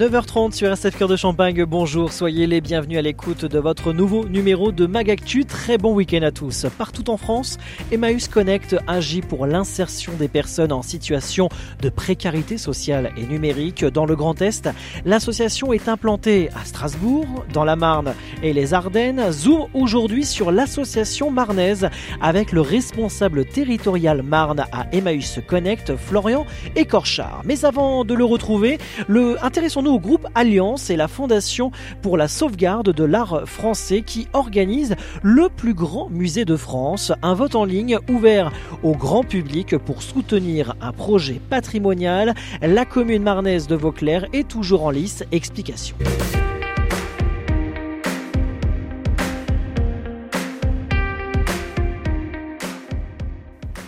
9h30 sur SF Cœur de Champagne, bonjour, soyez les bienvenus à l'écoute de votre nouveau numéro de Magactu. Très bon week-end à tous. Partout en France, Emmaüs Connect agit pour l'insertion des personnes en situation de précarité sociale et numérique dans le Grand Est. L'association est implantée à Strasbourg, dans la Marne et les Ardennes. Zoom aujourd'hui sur l'association marnaise avec le responsable territorial Marne à Emmaüs Connect, Florian Écorchard. Mais avant de le retrouver, intéressons-nous groupe Alliance et la Fondation pour la sauvegarde de l'art français qui organise le plus grand musée de France, un vote en ligne ouvert au grand public pour soutenir un projet patrimonial. La commune marnaise de Vauclair est toujours en lice. Explication.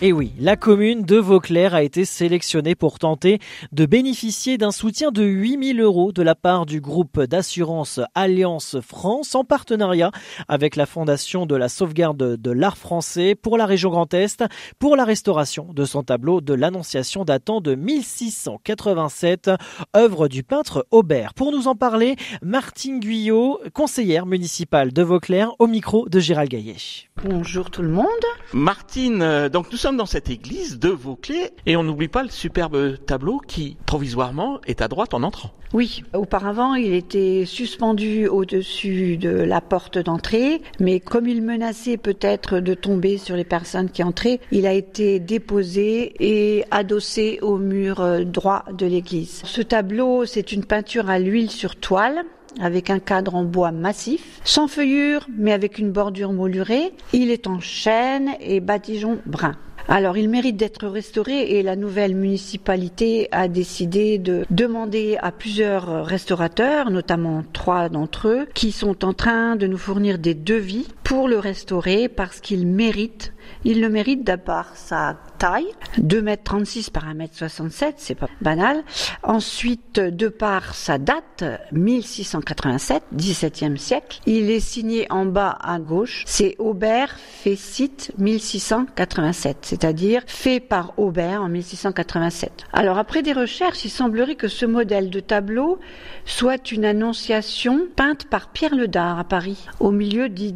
Et oui, la commune de Vauclair a été sélectionnée pour tenter de bénéficier d'un soutien de 8000 euros de la part du groupe d'assurance Alliance France en partenariat avec la Fondation de la sauvegarde de l'art français pour la région Grand Est pour la restauration de son tableau de l'Annonciation datant de 1687, œuvre du peintre Aubert. Pour nous en parler, Martine Guyot, conseillère municipale de Vauclair, au micro de Gérald Gaillet. Bonjour tout le monde. Martine, euh, donc nous sommes dans cette église de Vauclés et on n'oublie pas le superbe tableau qui provisoirement est à droite en entrant. Oui, auparavant il était suspendu au-dessus de la porte d'entrée, mais comme il menaçait peut-être de tomber sur les personnes qui entraient, il a été déposé et adossé au mur euh, droit de l'église. Ce tableau, c'est une peinture à l'huile sur toile avec un cadre en bois massif, sans feuillure mais avec une bordure moulurée. Il est en chêne et badigeon brun. Alors, il mérite d'être restauré et la nouvelle municipalité a décidé de demander à plusieurs restaurateurs, notamment trois d'entre eux, qui sont en train de nous fournir des devis pour le restaurer parce qu'il mérite, il le mérite d'abord sa taille, 2m36 par 1m67, c'est pas banal. Ensuite, de par sa date, 1687, 17e siècle. Il est signé en bas à gauche, c'est Aubert Fécite 1687, c'est-à-dire fait par Aubert en 1687. Alors après des recherches, il semblerait que ce modèle de tableau soit une annonciation peinte par Pierre le Dard à Paris au milieu du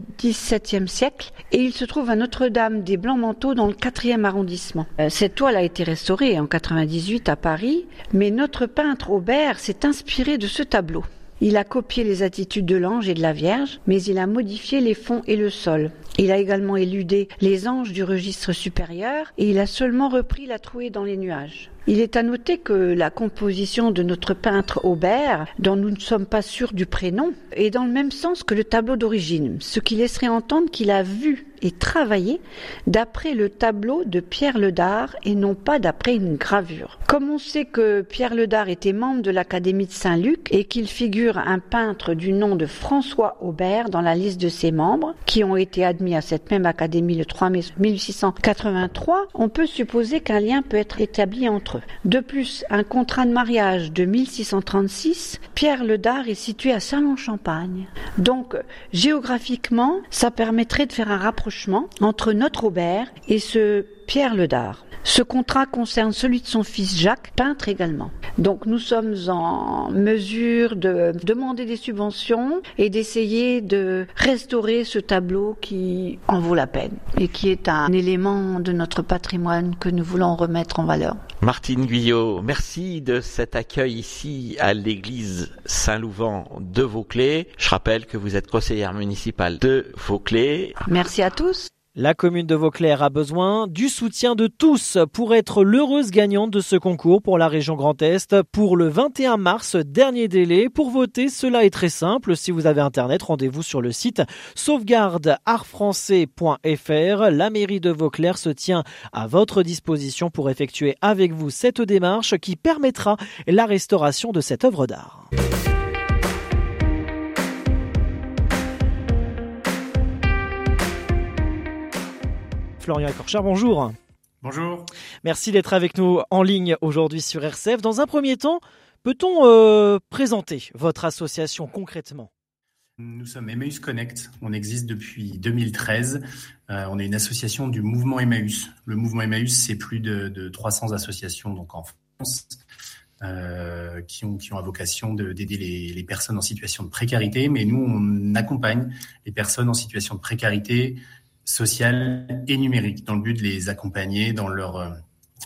XVIIe siècle et il se trouve à Notre-Dame des Blancs-Manteaux dans le 4e arrondissement. Euh, cette toile a été restaurée en 98 à Paris, mais notre peintre Aubert s'est inspiré de ce tableau. Il a copié les attitudes de l'ange et de la Vierge, mais il a modifié les fonds et le sol. Il a également éludé les anges du registre supérieur et il a seulement repris la trouée dans les nuages. Il est à noter que la composition de notre peintre Aubert, dont nous ne sommes pas sûrs du prénom, est dans le même sens que le tableau d'origine, ce qui laisserait entendre qu'il a vu et travaillé d'après le tableau de Pierre Ledard et non pas d'après une gravure. Comme on sait que Pierre Ledard était membre de l'Académie de Saint-Luc et qu'il figure un peintre du nom de François Aubert dans la liste de ses membres, qui ont été admis à cette même académie le 3 mai 1683, on peut supposer qu'un lien peut être établi entre eux. De plus, un contrat de mariage de 1636, Pierre le Dard est situé à Salon-Champagne. Donc, géographiquement, ça permettrait de faire un rapprochement entre notre Aubert et ce Pierre le Dard. Ce contrat concerne celui de son fils Jacques, peintre également. Donc nous sommes en mesure de demander des subventions et d'essayer de restaurer ce tableau qui en vaut la peine et qui est un élément de notre patrimoine que nous voulons remettre en valeur. Martine Guyot, merci de cet accueil ici à l'église Saint-Louvent de Vauclés. Je rappelle que vous êtes conseillère municipale de Vauclés. Merci à tous. La commune de Vauclair a besoin du soutien de tous pour être l'heureuse gagnante de ce concours pour la région Grand Est pour le 21 mars, dernier délai. Pour voter, cela est très simple. Si vous avez Internet, rendez-vous sur le site sauvegardeartfrançais.fr. La mairie de Vauclair se tient à votre disposition pour effectuer avec vous cette démarche qui permettra la restauration de cette œuvre d'art. Florian Ecorchard, bonjour. Bonjour. Merci d'être avec nous en ligne aujourd'hui sur RCF. Dans un premier temps, Peut-on présenter votre association concrètement? Nous sommes Emmaüs Connect. On existe depuis 2013. on est une association du mouvement Emmaüs. Le mouvement Emmaüs, c'est plus de, de, 300 associations donc en France euh, qui, ont, qui ont à vocation d'aider les, les, personnes en situation de précarité. Mais nous, on accompagne les personnes en situation de précarité sociale et numérique dans le but de les accompagner dans leur, euh,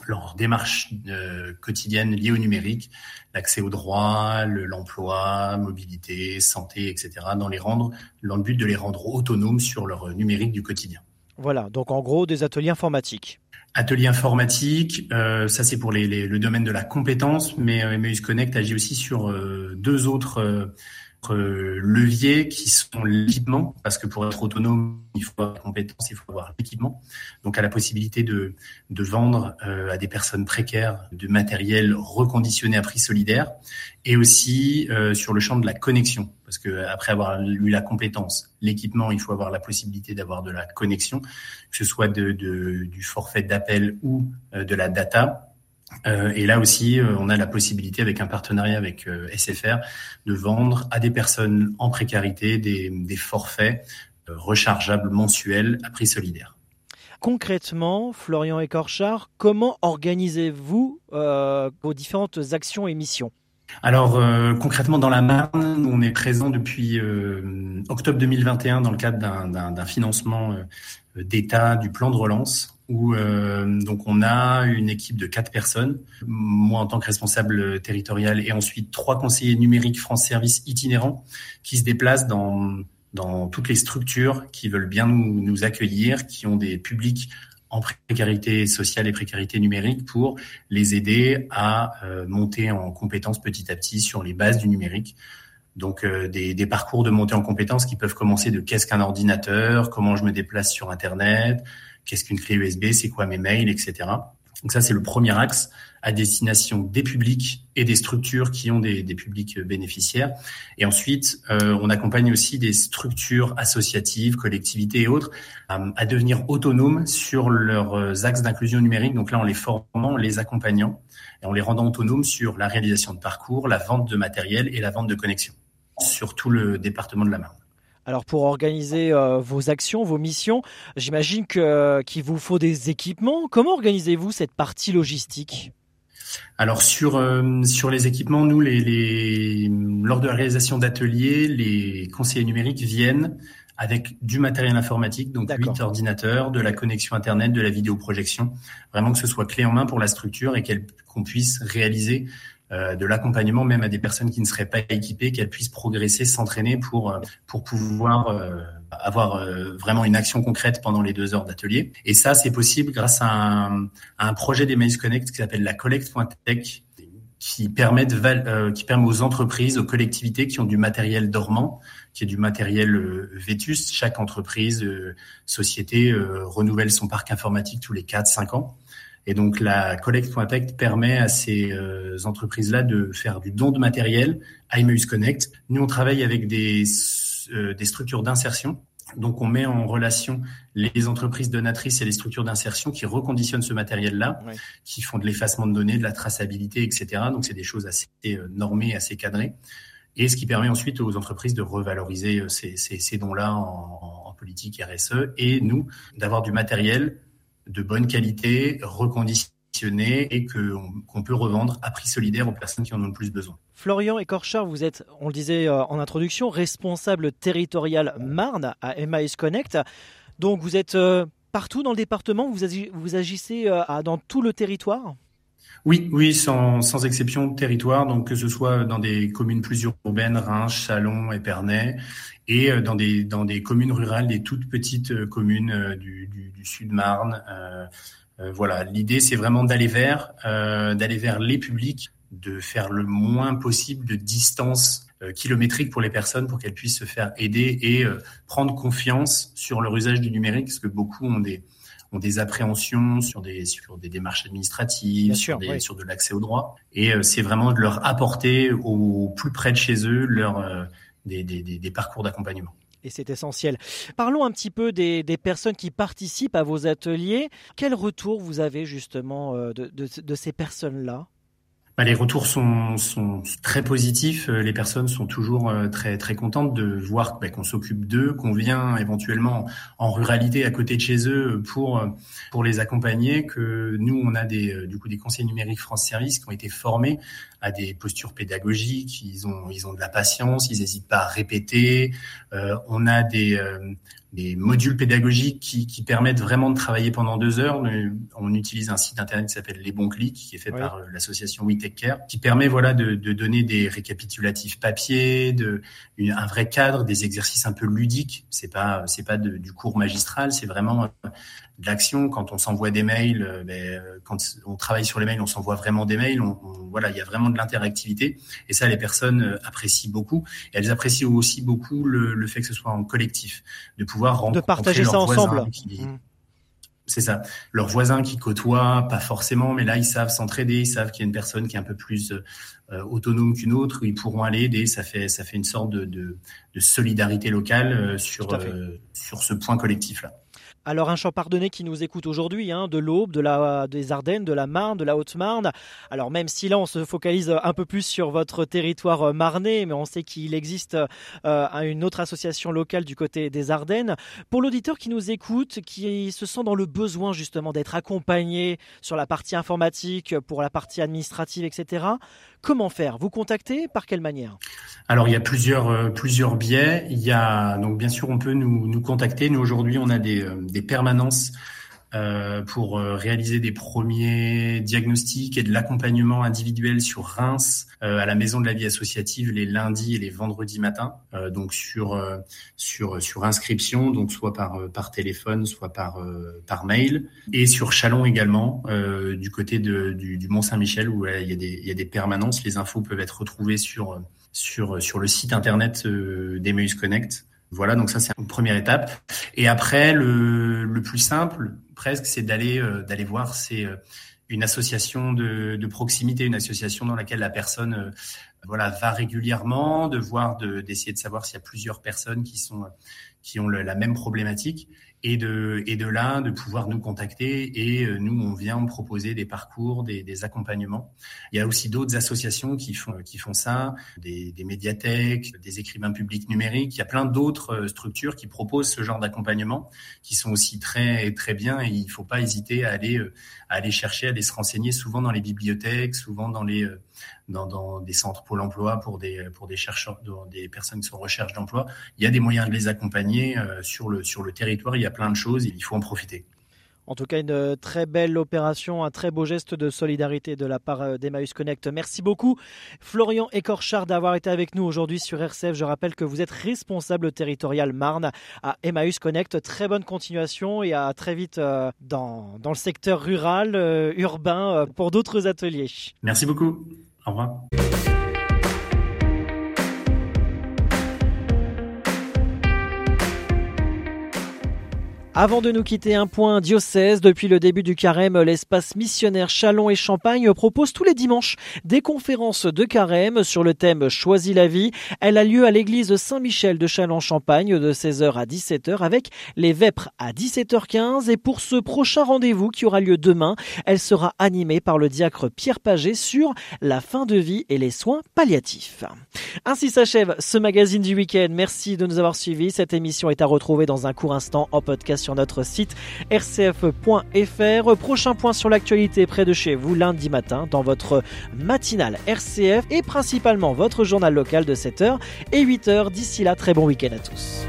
leur démarche euh, quotidienne liée au numérique, l'accès aux droits, l'emploi, mobilité, santé, etc., dans, les rendre, dans le but de les rendre autonomes sur leur numérique du quotidien. Voilà, donc en gros des ateliers informatiques. Atelier informatique, euh, ça c'est pour les, les, le domaine de la compétence, mais euh, Emmaüs Connect agit aussi sur euh, deux autres euh, euh, leviers qui sont l'équipement, parce que pour être autonome, il faut avoir la compétence, il faut avoir l'équipement. Donc, à la possibilité de, de vendre euh, à des personnes précaires de matériel reconditionné à prix solidaire, et aussi euh, sur le champ de la connexion, parce que après avoir eu la compétence, l'équipement, il faut avoir la possibilité d'avoir de la connexion, que ce soit de, de du forfait d'appel ou euh, de la data. Euh, et là aussi, euh, on a la possibilité, avec un partenariat avec euh, SFR, de vendre à des personnes en précarité des, forfaits rechargeables mensuels à prix solidaire. Concrètement, Florian Écorchard, comment organisez-vous vos différentes actions et missions? Alors euh, concrètement dans la Marne, on est présent depuis euh, octobre 2021 dans le cadre d'un financement d'État du plan de relance où euh, donc on a une équipe de quatre personnes, moi en tant que responsable territorial et ensuite trois conseillers numériques France Service itinérants qui se déplacent dans toutes les structures qui veulent bien nous accueillir, qui ont des publics en précarité sociale et précarité numérique pour les aider à euh, monter en compétences petit à petit sur les bases du numérique. Donc euh, des, des, parcours de montée en compétences qui peuvent commencer de qu'est-ce qu'un ordinateur, comment je me déplace sur Internet, qu'est-ce qu'une clé USB, c'est quoi mes mails, etc. Donc ça, c'est le premier axe à destination des publics et des structures qui ont des, des publics bénéficiaires. Et ensuite, euh, on accompagne aussi des structures associatives, collectivités et autres à, à devenir autonomes sur leurs axes d'inclusion numérique. Donc là, en les formant, les accompagnant et en les rendant autonomes sur la réalisation de parcours, la vente de matériel et la vente de connexion sur tout le département de la Marne. Alors pour organiser euh, vos actions, vos missions, j'imagine que qu'il vous faut des équipements. Comment organisez-vous cette partie logistique? Alors sur euh, sur les équipements, nous les, les lors de la réalisation d'ateliers, les conseillers numériques viennent avec du matériel informatique, donc huit ordinateurs, de la connexion internet, de la vidéoprojection, vraiment que ce soit clé en main pour la structure et qu'on puisse réaliser euh, de l'accompagnement même à des personnes qui ne seraient pas équipées, qu'elles puissent progresser, s'entraîner pour euh, pour pouvoir euh, avoir vraiment une action concrète pendant les deux heures d'atelier. Et ça, c'est possible grâce à un, à un projet d'Emmaüs Connect qui s'appelle la Collect.tech qui permet, de, euh, qui permet aux entreprises, aux collectivités qui ont du matériel dormant, qui est du matériel euh, vétuste. Chaque entreprise, euh, société renouvelle son parc informatique tous les 4-5 ans. Et donc la Collect.tech permet à ces euh, entreprises-là de faire du don de matériel à Emmaüs Connect. Nous, on travaille avec des, euh, des structures d'insertion. Donc on met en relation les entreprises donatrices et les structures d'insertion qui reconditionnent ce matériel-là, qui font de l'effacement de données, de la traçabilité, etc. Donc c'est des choses assez euh, normées, assez cadrées. Et ce qui permet ensuite aux entreprises de revaloriser ces, ces, ces dons-là en, en politique RSE et nous d'avoir du matériel de bonne qualité, reconditionné et qu'on qu peut revendre à prix solidaire aux personnes qui en ont le plus besoin. Florian Écorchard, vous êtes, on le disait euh, en introduction, responsable territorial Marne à Emmaüs Connect. Donc vous êtes euh, partout dans le département, vous agissez euh, dans tout le territoire? Oui, oui, sans, sans, exception territoire, donc que ce soit dans des communes plus urbaines, Reims, Chalon, Épernay, et dans des, dans des communes rurales, des toutes petites communes du, du, du Sud-Marne. Euh, euh, voilà, l'idée c'est vraiment d'aller vers, euh, d'aller vers les publics, de faire le moins possible de distance kilométrique pour les personnes pour qu'elles puissent se faire aider et prendre confiance sur leur usage du numérique, parce que beaucoup ont des ont des appréhensions sur des sur des démarches administratives, sûr, sur, des, oui. sur de l'accès aux droits. Et euh, c'est vraiment de leur apporter au plus près de chez eux leur euh, des, des, des, parcours d'accompagnement. Et c'est essentiel. Parlons un petit peu des, des, personnes qui participent à vos ateliers. Quel retour vous avez justement euh, de, de, de ces personnes-là? Bah, les retours sont, très positifs. Euh, les personnes sont toujours euh, très très contentes de voir bah, qu'on s'occupe d'eux, qu'on vient éventuellement en ruralité à côté de chez eux pour euh, pour les accompagner. Que nous, on a des du coup des conseillers numériques France Service qui ont été formés à des postures pédagogiques. Ils ont ils ont de la patience, ils n'hésitent pas à répéter. on a des des modules pédagogiques qui, qui, permettent vraiment de travailler pendant deux heures. On utilise un site internet qui s'appelle Les Bons Clics, qui est fait par euh, l'association We Take Care, qui permet voilà de, de, donner des récapitulatifs papier, de un vrai cadre, des exercices un peu ludiques. C'est pas c'est pas de, du cours magistral, c'est vraiment euh, de l'action. Quand on s'envoie des mails, euh, ben, quand on travaille sur les mails, on s'envoie vraiment des mails. On, voilà, il y a vraiment de l'interactivité et ça, les personnes apprécient beaucoup. Et elles apprécient aussi beaucoup le, le fait que ce soit en collectif, de pouvoir de partager ça ensemble. Mmh. C'est ça. Leurs voisins qui côtoient, pas forcément, mais là ils savent s'entraider, ils savent qu'il y a une personne qui est un peu plus euh, autonome qu'une autre, ils pourront aller aider. Ça fait ça fait une sorte de, de, solidarité locale euh, sur euh, sur ce point collectif là. Alors un Champardonnais qui nous écoute aujourd'hui, hein, de l'Aube, de la, des Ardennes, de la Marne, de la Haute-Marne. Alors même si là on se focalise un peu plus sur votre territoire euh, marnais, mais on sait qu'il existe euh, une autre association locale du côté des Ardennes. Pour l'auditeur qui nous écoute, qui se sent dans le besoin justement d'être accompagné sur la partie informatique, pour la partie administrative, etc. Comment faire? Vous contacter Par quelle manière? Alors il y a plusieurs euh, plusieurs biais. Il y a donc bien sûr on peut nous, nous contacter. Nous aujourd'hui on a des, euh, des permanences pour euh, réaliser des premiers diagnostics et de l'accompagnement individuel sur Reims euh, à la Maison de la Vie Associative les lundis et les vendredis matins, donc sur sur sur inscription, donc soit par par téléphone, soit par par mail, et sur Chalon également du côté de, du, du Mont Saint-Michel où il y a des il y a des permanences. Les infos peuvent être retrouvées sur sur sur le site internet d'Emmaüs Connect. Voilà, donc ça c'est une première étape. Et après, le, le plus simple, presque, c'est d'aller euh, d'aller voir c'est euh, une association de, de, proximité, une association dans laquelle la personne euh, voilà va régulièrement, de voir, d'essayer de, savoir s'il y a plusieurs personnes qui sont qui ont la même problématique et de, et de là, de pouvoir nous contacter et euh, nous, on vient proposer des parcours, des, des accompagnements. Il y a aussi d'autres associations qui font, qui font ça, des, des, médiathèques, des écrivains publics numériques. Il y a plein d'autres euh, structures qui proposent ce genre d'accompagnement, qui sont aussi très, très bien et il faut pas hésiter à aller, euh, à aller chercher, à aller se renseigner souvent dans les bibliothèques, souvent dans les, dans, dans, des centres Pôle emploi pour des, pour des chercheurs, des personnes qui sont en recherche d'emploi. Il y a des moyens de les accompagner euh, sur, le, sur le territoire. Il y a plein de choses, il faut en profiter. En tout cas, une très belle opération, un très beau geste de solidarité de la part euh, d'Emmaüs Connect. Merci beaucoup, Florian Écorchard, d'avoir été avec nous aujourd'hui sur RCF. Je rappelle que vous êtes responsable territorial Marne à Emmaüs Connect. Très bonne continuation et à très vite euh, dans, dans le secteur rural, urbain, pour d'autres ateliers. Merci beaucoup. Au revoir. Avant de nous quitter, un point diocèse. Depuis le début du carême, l'espace missionnaire Chalon et Champagne propose tous les dimanches des conférences de carême sur le thème Choisis la vie. Elle a lieu à l'église Saint-Michel de Chalon-Champagne de 16h à 17h avec les Vêpres à 17h15. Et pour ce prochain rendez-vous qui aura lieu demain, elle sera animée par le diacre Pierre Paget sur la fin de vie et les soins palliatifs. Ainsi s'achève ce magazine du week-end. Merci de nous avoir suivis. Cette émission est à retrouver dans un court instant en podcast sur notre site rcf.fr. Prochain point sur l'actualité près de chez vous lundi matin dans votre matinale RCF et principalement votre journal local de 7h et 8h. D'ici là, très bon week-end à tous.